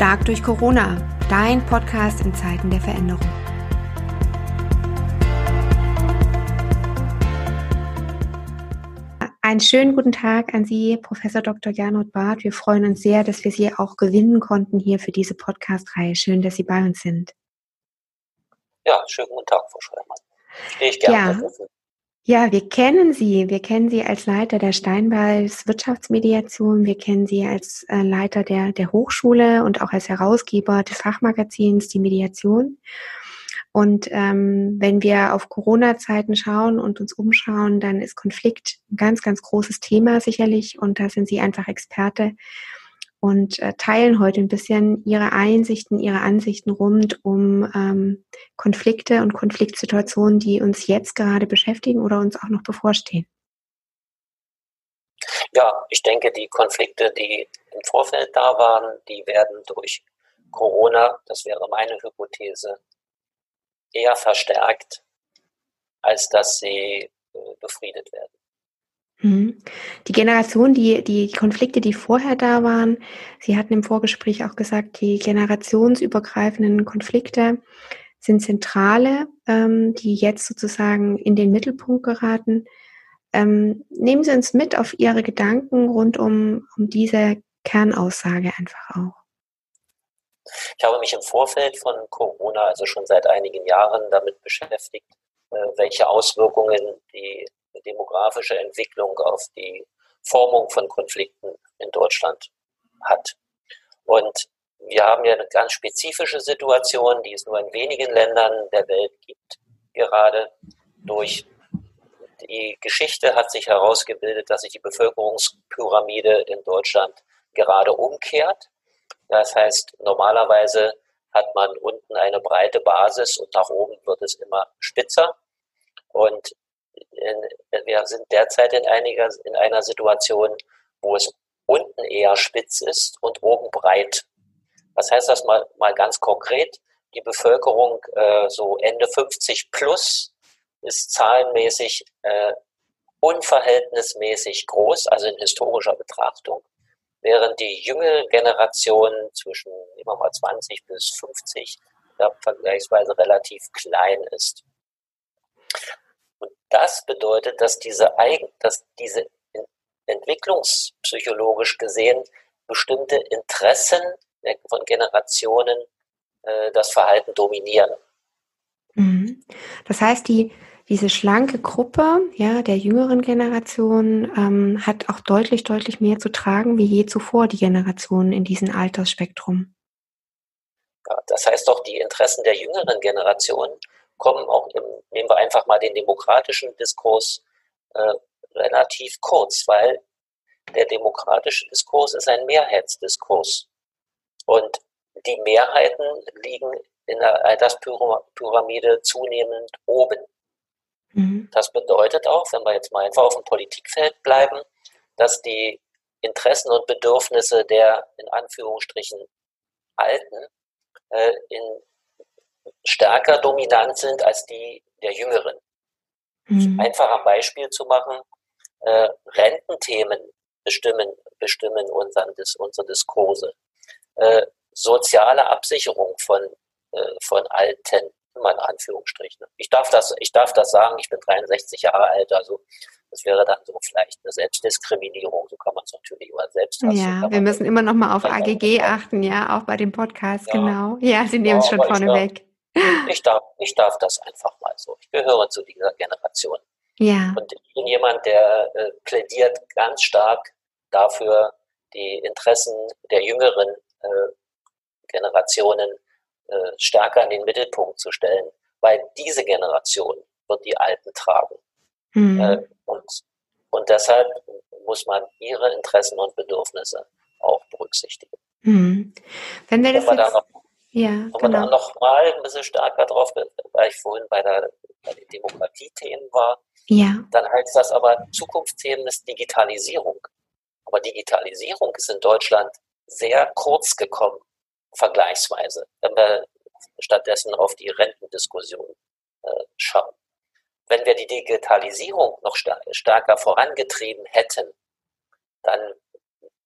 Stark durch Corona, dein Podcast in Zeiten der Veränderung. Einen schönen guten Tag an Sie, Professor Dr. Gernot Barth. Wir freuen uns sehr, dass wir Sie auch gewinnen konnten hier für diese Podcast-Reihe. Schön, dass Sie bei uns sind. Ja, schönen guten Tag, Frau Schreimann. Stehe ich gerne. Ja. Ja, wir kennen Sie. Wir kennen Sie als Leiter der Steinbeils Wirtschaftsmediation. Wir kennen Sie als äh, Leiter der, der Hochschule und auch als Herausgeber des Fachmagazins Die Mediation. Und ähm, wenn wir auf Corona-Zeiten schauen und uns umschauen, dann ist Konflikt ein ganz, ganz großes Thema sicherlich. Und da sind Sie einfach Experte und äh, teilen heute ein bisschen ihre Einsichten, ihre Ansichten rund um ähm, Konflikte und Konfliktsituationen, die uns jetzt gerade beschäftigen oder uns auch noch bevorstehen. Ja, ich denke, die Konflikte, die im Vorfeld da waren, die werden durch Corona, das wäre meine Hypothese, eher verstärkt, als dass sie äh, befriedet werden. Mhm. Die Generation, die, die Konflikte, die vorher da waren, Sie hatten im Vorgespräch auch gesagt, die generationsübergreifenden Konflikte sind Zentrale, ähm, die jetzt sozusagen in den Mittelpunkt geraten. Ähm, nehmen Sie uns mit auf Ihre Gedanken rund um, um diese Kernaussage einfach auch. Ich habe mich im Vorfeld von Corona, also schon seit einigen Jahren, damit beschäftigt, äh, welche Auswirkungen die demografische Entwicklung auf die Formung von Konflikten in Deutschland hat. Und wir haben ja eine ganz spezifische Situation, die es nur in wenigen Ländern der Welt gibt. Gerade durch die Geschichte hat sich herausgebildet, dass sich die Bevölkerungspyramide in Deutschland gerade umkehrt. Das heißt, normalerweise hat man unten eine breite Basis und nach oben wird es immer spitzer. Und wir sind derzeit in, einiger, in einer Situation, wo es unten eher spitz ist und oben breit. Was heißt das mal, mal ganz konkret? Die Bevölkerung äh, so Ende 50 plus ist zahlenmäßig äh, unverhältnismäßig groß, also in historischer Betrachtung, während die jüngere Generation zwischen immer mal 20 bis 50 ja, vergleichsweise relativ klein ist. Das bedeutet, dass diese, Eigen, dass diese entwicklungspsychologisch gesehen bestimmte Interessen von Generationen äh, das Verhalten dominieren. Mhm. Das heißt, die, diese schlanke Gruppe ja, der jüngeren Generation ähm, hat auch deutlich, deutlich mehr zu tragen wie je zuvor die Generationen in diesem Altersspektrum. Ja, das heißt doch, die Interessen der jüngeren Generation kommen auch im, nehmen wir einfach mal den demokratischen Diskurs äh, relativ kurz, weil der demokratische Diskurs ist ein Mehrheitsdiskurs. Und die Mehrheiten liegen in der Alterspyramide zunehmend oben. Mhm. Das bedeutet auch, wenn wir jetzt mal einfach auf dem Politikfeld bleiben, dass die Interessen und Bedürfnisse der in Anführungsstrichen Alten äh, in stärker dominant sind als die der Jüngeren. Mhm. Einfach ein Beispiel zu machen, äh, Rententhemen bestimmen, bestimmen unseren, dis, unsere Diskurse. Äh, soziale Absicherung von, äh, von Alten, immer in Anführungsstrichen. Ich darf, das, ich darf das sagen, ich bin 63 Jahre alt, also das wäre dann so vielleicht eine Selbstdiskriminierung, so kann man es natürlich immer selbst Ja, wir müssen immer noch mal auf AGG achten, ja, auch bei dem Podcast, ja. genau. Ja, Sie nehmen es ja, schon vorne weg. Ich darf, ich darf das einfach mal so. Ich gehöre zu dieser Generation. Ja. Und ich bin jemand, der äh, plädiert ganz stark dafür, die Interessen der jüngeren äh, Generationen äh, stärker in den Mittelpunkt zu stellen, weil diese Generation wird die Alten tragen. Mhm. Äh, und, und deshalb muss man ihre Interessen und Bedürfnisse auch berücksichtigen. Mhm. Wenn wir das Wenn wir jetzt... da ja, Und genau. dann nochmal ein bisschen stärker drauf, weil ich vorhin bei, der, bei den Demokratiethemen war. Ja. Dann heißt das aber, Zukunftsthemen ist Digitalisierung. Aber Digitalisierung ist in Deutschland sehr kurz gekommen, vergleichsweise, wenn wir stattdessen auf die Rentendiskussion äh, schauen. Wenn wir die Digitalisierung noch stärker vorangetrieben hätten, dann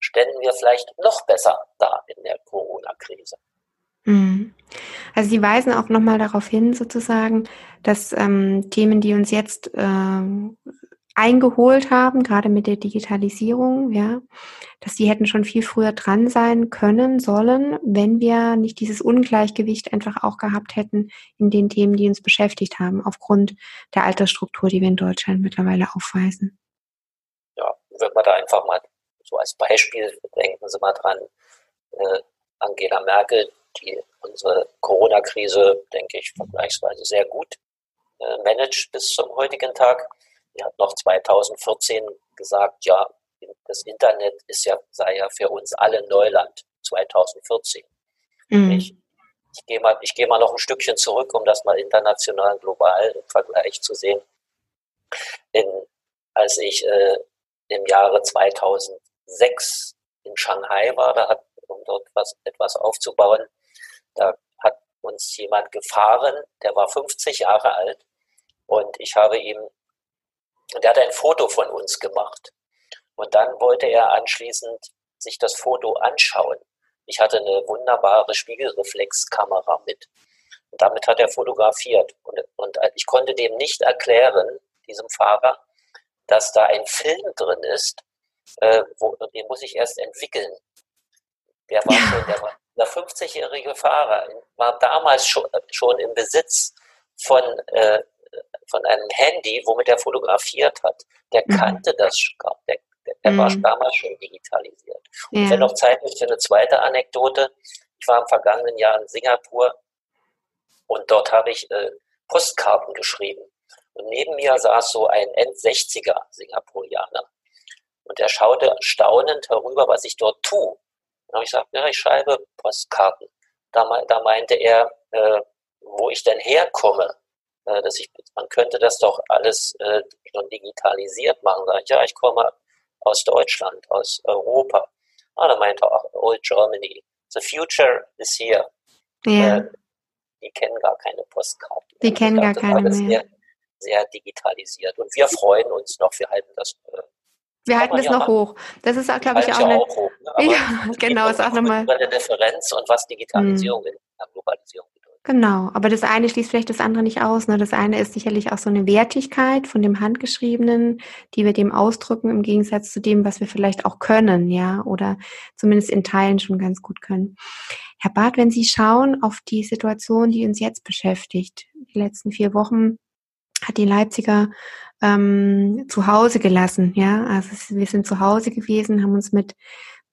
ständen wir vielleicht noch besser da in der Corona-Krise. Mhm. Also Sie weisen auch nochmal darauf hin, sozusagen, dass ähm, Themen, die uns jetzt ähm, eingeholt haben, gerade mit der Digitalisierung, ja, dass die hätten schon viel früher dran sein können, sollen, wenn wir nicht dieses Ungleichgewicht einfach auch gehabt hätten in den Themen, die uns beschäftigt haben, aufgrund der Altersstruktur, die wir in Deutschland mittlerweile aufweisen. Ja, wenn man da einfach mal so als Beispiel denken Sie mal dran, äh, Angela Merkel, die unsere Corona-Krise, denke ich, vergleichsweise sehr gut äh, managt bis zum heutigen Tag. Die hat noch 2014 gesagt, ja, das Internet ist ja, sei ja für uns alle Neuland 2014. Mhm. Ich, ich gehe mal, ich mal noch ein Stückchen zurück, um das mal international, global im Vergleich zu sehen. In, als ich äh, im Jahre 2006 in Shanghai war, da hat, um dort was, etwas aufzubauen, da hat uns jemand gefahren, der war 50 Jahre alt und ich habe ihm, der hat ein Foto von uns gemacht und dann wollte er anschließend sich das Foto anschauen. Ich hatte eine wunderbare Spiegelreflexkamera mit. Und damit hat er fotografiert. Und, und ich konnte dem nicht erklären, diesem Fahrer, dass da ein Film drin ist, äh, wo, den muss ich erst entwickeln. Der war schon, der war der 50-jährige Fahrer, war damals schon, schon im Besitz von, äh, von einem Handy, womit er fotografiert hat. Der mhm. kannte das, der, der mhm. war damals schon digitalisiert. Ja. Und wenn noch Zeit ist für eine zweite Anekdote, ich war im vergangenen Jahr in Singapur und dort habe ich äh, Postkarten geschrieben. Und neben mir saß so ein End-60er Singapurianer. Und er schaute staunend herüber, was ich dort tue. Und ich sagte, ja, ich schreibe Postkarten. Da, da meinte er, äh, wo ich denn herkomme. Äh, dass ich, man könnte das doch alles äh, schon digitalisiert machen. Sag ich, ja, ich komme aus Deutschland, aus Europa. Ah, da meinte er auch, Old Germany. The future is here. Ja. Äh, die kennen gar keine Postkarten. Die kennen gar keine mehr. Sehr, sehr digitalisiert. Und wir freuen uns noch, wir halten das. Wir halten das noch hoch. Das ist, glaube ich, auch, eine, auch hoch, ne? ja, genau, ist auch nochmal eine Differenz und was Digitalisierung hm. in der Globalisierung Genau, aber das eine schließt vielleicht das andere nicht aus. Ne? Das eine ist sicherlich auch so eine Wertigkeit von dem Handgeschriebenen, die wir dem ausdrücken, im Gegensatz zu dem, was wir vielleicht auch können, ja, oder zumindest in Teilen schon ganz gut können. Herr Barth, wenn Sie schauen auf die Situation, die uns jetzt beschäftigt, die letzten vier Wochen hat die Leipziger ähm, zu Hause gelassen, ja. Also wir sind zu Hause gewesen, haben uns mit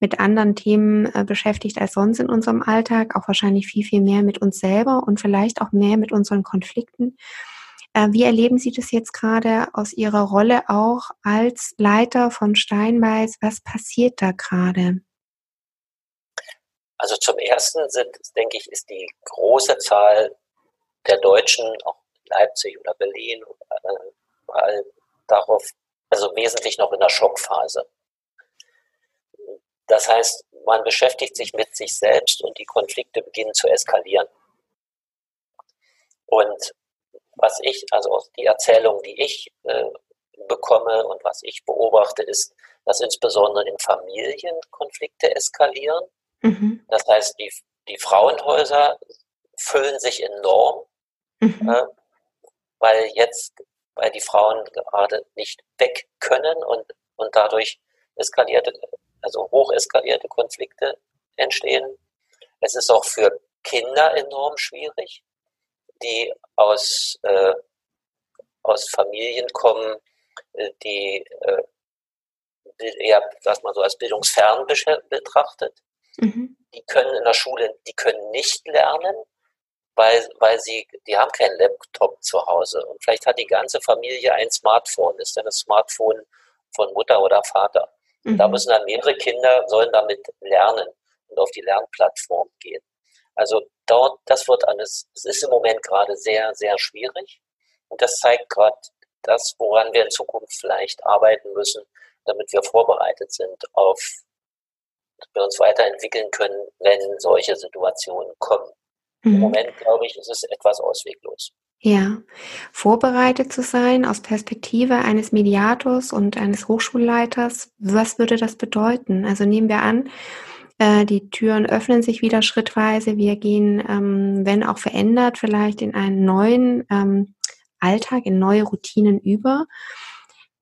mit anderen Themen äh, beschäftigt als sonst in unserem Alltag, auch wahrscheinlich viel, viel mehr mit uns selber und vielleicht auch mehr mit unseren Konflikten. Äh, wie erleben Sie das jetzt gerade aus Ihrer Rolle auch als Leiter von Steinbeiß? Was passiert da gerade? Also zum Ersten sind, denke ich, ist die große Zahl der Deutschen, auch Leipzig oder Berlin, äh, darauf, also wesentlich noch in der Schockphase. Das heißt, man beschäftigt sich mit sich selbst und die Konflikte beginnen zu eskalieren. Und was ich, also die Erzählung, die ich äh, bekomme und was ich beobachte, ist, dass insbesondere in Familien Konflikte eskalieren. Mhm. Das heißt, die, die Frauenhäuser füllen sich enorm, mhm. äh, weil jetzt, weil die Frauen gerade nicht weg können und, und dadurch eskalierte also hoch eskalierte Konflikte entstehen. Es ist auch für Kinder enorm schwierig, die aus, äh, aus Familien kommen, äh, die äh, eher, was man so als bildungsfern betrachtet. Mhm. Die können in der Schule, die können nicht lernen, weil, weil sie, die haben keinen Laptop zu Hause. Und vielleicht hat die ganze Familie ein Smartphone, ist dann das Smartphone von Mutter oder Vater. Mhm. Da müssen dann mehrere Kinder, sollen damit lernen und auf die Lernplattform gehen. Also dort, das wird alles, es ist im Moment gerade sehr, sehr schwierig. Und das zeigt gerade das, woran wir in Zukunft vielleicht arbeiten müssen, damit wir vorbereitet sind auf, dass wir uns weiterentwickeln können, wenn solche Situationen kommen. Mhm. Im Moment, glaube ich, ist es etwas ausweglos. Ja, vorbereitet zu sein aus Perspektive eines Mediators und eines Hochschulleiters, was würde das bedeuten? Also nehmen wir an, äh, die Türen öffnen sich wieder schrittweise, wir gehen, ähm, wenn auch verändert, vielleicht in einen neuen ähm, Alltag, in neue Routinen über.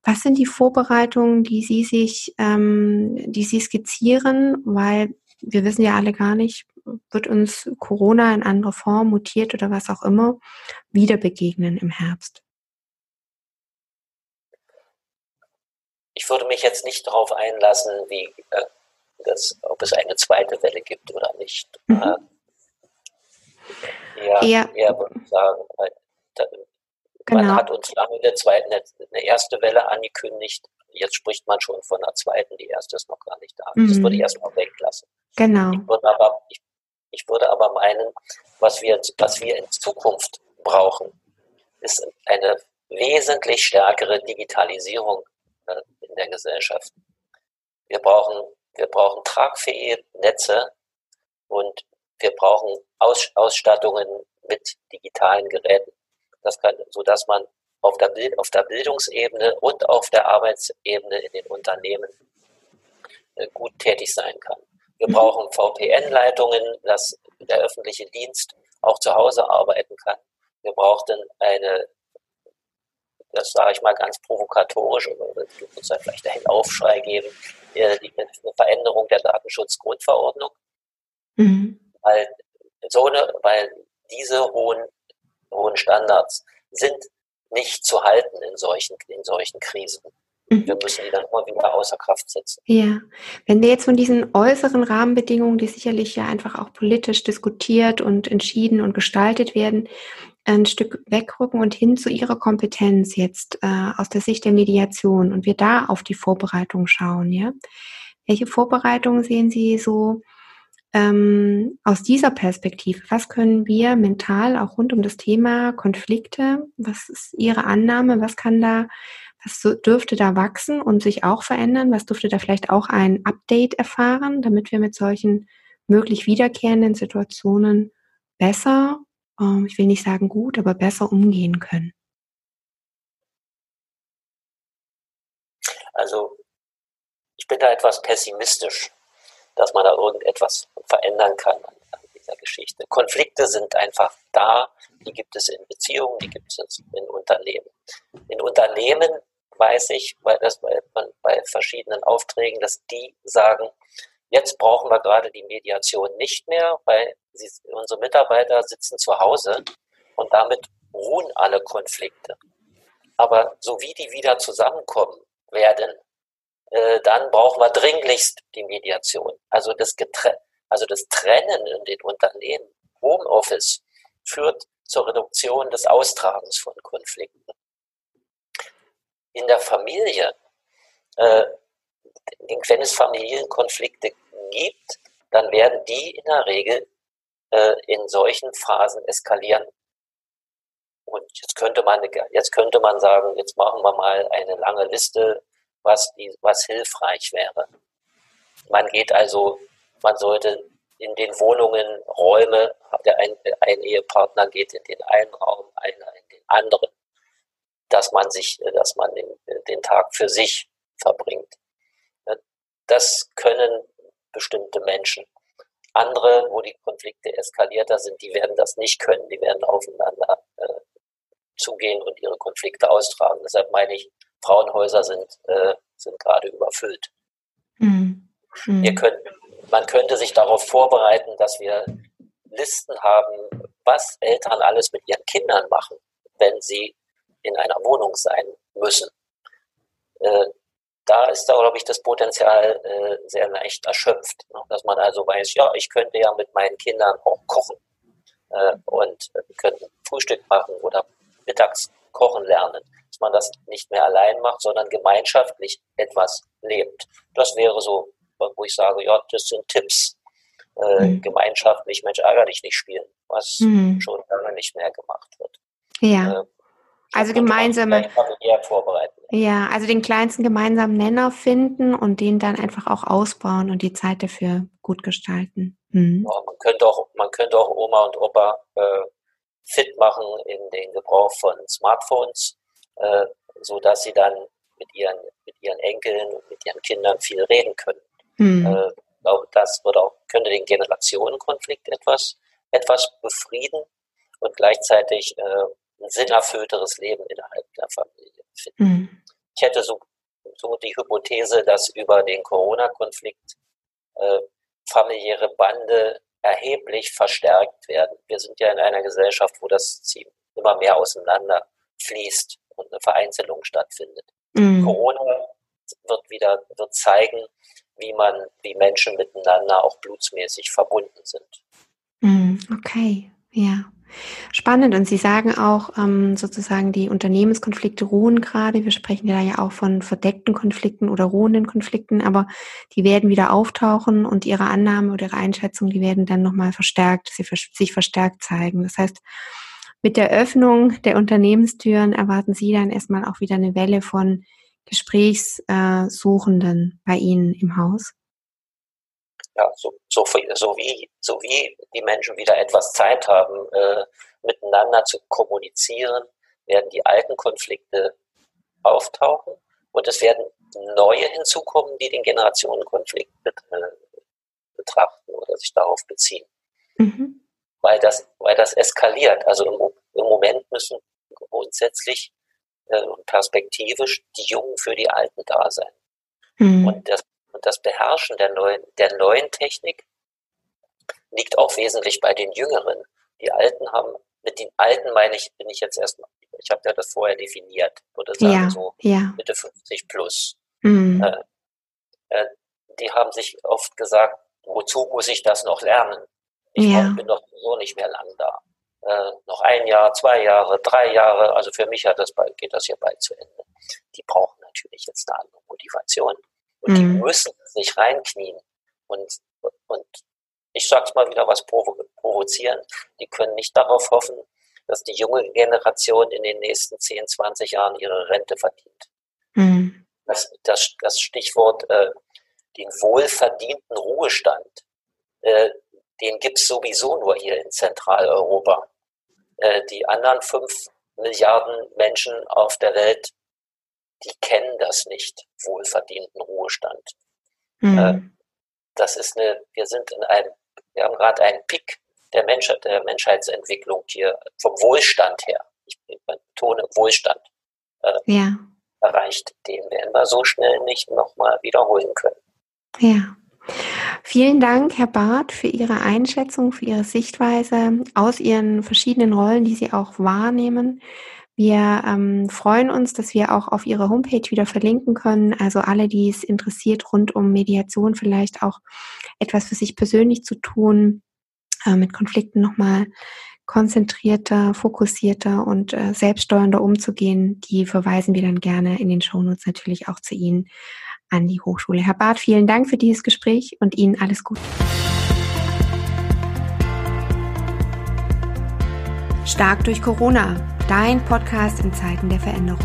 Was sind die Vorbereitungen, die Sie sich, ähm, die Sie skizzieren? Weil wir wissen ja alle gar nicht, wird uns Corona in andere Form mutiert oder was auch immer wieder begegnen im Herbst? Ich würde mich jetzt nicht darauf einlassen, wie, äh, das, ob es eine zweite Welle gibt oder nicht. Mhm. Äh, eher, ja. eher würde ich sagen, da, genau. man hat uns lange eine, zweite, eine, erste Welle angekündigt. Jetzt spricht man schon von einer zweiten, die erste ist noch gar nicht da. Mhm. Das würde ich erstmal weglassen. Genau. Ich würde aber, ich ich würde aber meinen, was wir, was wir in Zukunft brauchen, ist eine wesentlich stärkere Digitalisierung äh, in der Gesellschaft. Wir brauchen, wir brauchen tragfähige Netze und wir brauchen Aus, Ausstattungen mit digitalen Geräten, das kann, sodass man auf der, Bild, auf der Bildungsebene und auf der Arbeitsebene in den Unternehmen äh, gut tätig sein kann. Wir brauchen VPN-Leitungen, dass der öffentliche Dienst auch zu Hause arbeiten kann. Wir brauchten eine, das sage ich mal ganz provokatorisch, oder muss ja vielleicht einen Aufschrei geben, die, die Veränderung der Datenschutzgrundverordnung. Mhm. Weil, so eine, weil diese hohen, hohen Standards sind nicht zu halten in solchen, in solchen Krisen. Wir müssen die dann immer wieder außer Kraft setzen. Ja, wenn wir jetzt von diesen äußeren Rahmenbedingungen, die sicherlich ja einfach auch politisch diskutiert und entschieden und gestaltet werden, ein Stück wegrücken und hin zu Ihrer Kompetenz jetzt äh, aus der Sicht der Mediation und wir da auf die Vorbereitung schauen, ja. Welche Vorbereitungen sehen Sie so ähm, aus dieser Perspektive? Was können wir mental auch rund um das Thema Konflikte? Was ist Ihre Annahme? Was kann da was dürfte da wachsen und sich auch verändern? Was dürfte da vielleicht auch ein Update erfahren, damit wir mit solchen möglich wiederkehrenden Situationen besser, ähm, ich will nicht sagen gut, aber besser umgehen können? Also ich bin da etwas pessimistisch, dass man da irgendetwas verändern kann an, dieser Geschichte. Konflikte sind einfach da, die gibt es in Beziehungen, die gibt es in Unternehmen. In Unternehmen weiß ich, weil das bei, bei verschiedenen Aufträgen, dass die sagen, jetzt brauchen wir gerade die Mediation nicht mehr, weil sie, unsere Mitarbeiter sitzen zu Hause und damit ruhen alle Konflikte. Aber so wie die wieder zusammenkommen werden, äh, dann brauchen wir dringlichst die Mediation. Also das, Getre also das Trennen in den Unternehmen, Homeoffice, führt zur Reduktion des Austragens von Konflikten in der Familie, äh, wenn es Familienkonflikte gibt, dann werden die in der Regel äh, in solchen Phasen eskalieren. Und jetzt könnte man, jetzt könnte man sagen, jetzt machen wir mal eine lange Liste, was, die, was hilfreich wäre. Man geht also, man sollte in den Wohnungen Räume, der ein, ein Ehepartner geht in den einen Raum, einer in den anderen dass man sich, äh, dass man den, äh, den Tag für sich verbringt. Das können bestimmte Menschen. Andere, wo die Konflikte eskalierter sind, die werden das nicht können. Die werden aufeinander äh, zugehen und ihre Konflikte austragen. Deshalb meine ich, Frauenhäuser sind, äh, sind gerade überfüllt. Mhm. Mhm. Können, man könnte sich darauf vorbereiten, dass wir Listen haben, was Eltern alles mit ihren Kindern machen, wenn sie in einer Wohnung sein müssen. Äh, da ist da, glaube ich, das Potenzial äh, sehr leicht erschöpft. Ne? Dass man also weiß, ja, ich könnte ja mit meinen Kindern auch kochen äh, und äh, könnten Frühstück machen oder mittags kochen lernen. Dass man das nicht mehr allein macht, sondern gemeinschaftlich etwas lebt. Das wäre so, wo ich sage, ja, das sind Tipps. Äh, mhm. Gemeinschaftlich, Mensch, ärger dich nicht spielen, was mhm. schon lange nicht mehr gemacht wird. Ja. Also gemeinsame. Ja, also den kleinsten gemeinsamen Nenner finden und den dann einfach auch ausbauen und die Zeit dafür gut gestalten. Mhm. Ja, man könnte auch, man könnte auch Oma und Opa äh, fit machen in den Gebrauch von Smartphones, äh, so dass sie dann mit ihren, mit ihren Enkeln und mit ihren Kindern viel reden können. Mhm. Äh, ich glaube, das wird auch, könnte den Generationenkonflikt etwas, etwas befrieden und gleichzeitig äh, ein sinnerfüllteres Leben innerhalb der Familie finden. Mhm. Ich hätte so, so die Hypothese, dass über den Corona-Konflikt äh, familiäre Bande erheblich verstärkt werden. Wir sind ja in einer Gesellschaft, wo das immer mehr auseinander fließt und eine Vereinzelung stattfindet. Mhm. Corona wird wieder wird zeigen, wie man, wie Menschen miteinander auch blutsmäßig verbunden sind. Mhm. Okay, ja. Spannend. Und Sie sagen auch ähm, sozusagen, die Unternehmenskonflikte ruhen gerade. Wir sprechen ja ja auch von verdeckten Konflikten oder ruhenden Konflikten, aber die werden wieder auftauchen und Ihre Annahme oder Ihre Einschätzung, die werden dann nochmal verstärkt, sie sich verstärkt zeigen. Das heißt, mit der Öffnung der Unternehmenstüren erwarten Sie dann erstmal auch wieder eine Welle von Gesprächssuchenden bei Ihnen im Haus? ja, so, so, so, wie, so wie die Menschen wieder etwas Zeit haben, äh, miteinander zu kommunizieren, werden die alten Konflikte auftauchen und es werden neue hinzukommen, die den Generationenkonflikt äh, betrachten oder sich darauf beziehen. Mhm. Weil, das, weil das eskaliert. Also im, im Moment müssen grundsätzlich äh, perspektivisch die Jungen für die Alten da sein. Mhm. Und das und das Beherrschen der neuen, der neuen Technik liegt auch wesentlich bei den Jüngeren. Die Alten haben, mit den Alten meine ich, bin ich jetzt erstmal, ich habe ja das vorher definiert, würde sagen, ja, so ja. Mitte 50 plus. Mhm. Äh, äh, die haben sich oft gesagt, wozu muss ich das noch lernen? Ich ja. bin doch so nicht mehr lang da. Äh, noch ein Jahr, zwei Jahre, drei Jahre, also für mich hat das bald, geht das hier bald zu Ende. Die brauchen natürlich jetzt eine andere Motivation. Und mhm. die müssen sich reinknien. Und, und ich sag's mal wieder was provo provozieren. Die können nicht darauf hoffen, dass die junge Generation in den nächsten 10, 20 Jahren ihre Rente verdient. Mhm. Das, das, das Stichwort äh, den wohlverdienten Ruhestand, äh, den gibt's sowieso nur hier in Zentraleuropa. Äh, die anderen fünf Milliarden Menschen auf der Welt die kennen das nicht, wohlverdienten Ruhestand. Mhm. das ist eine, wir sind in einem, wir haben gerade einen Pick der, Menschheit, der Menschheitsentwicklung hier vom Wohlstand her. Ich betone Wohlstand. Äh, ja. Erreicht, den werden wir so schnell nicht nochmal wiederholen können. Ja. Vielen Dank, Herr Barth, für Ihre Einschätzung, für Ihre Sichtweise aus Ihren verschiedenen Rollen, die Sie auch wahrnehmen. Wir ähm, freuen uns, dass wir auch auf Ihre Homepage wieder verlinken können. Also alle, die es interessiert, rund um Mediation vielleicht auch etwas für sich persönlich zu tun, äh, mit Konflikten nochmal konzentrierter, fokussierter und äh, selbststeuernder umzugehen, die verweisen wir dann gerne in den Shownotes natürlich auch zu Ihnen an die Hochschule. Herr Barth, vielen Dank für dieses Gespräch und Ihnen alles Gute. Stark durch Corona dein Podcast in Zeiten der Veränderung.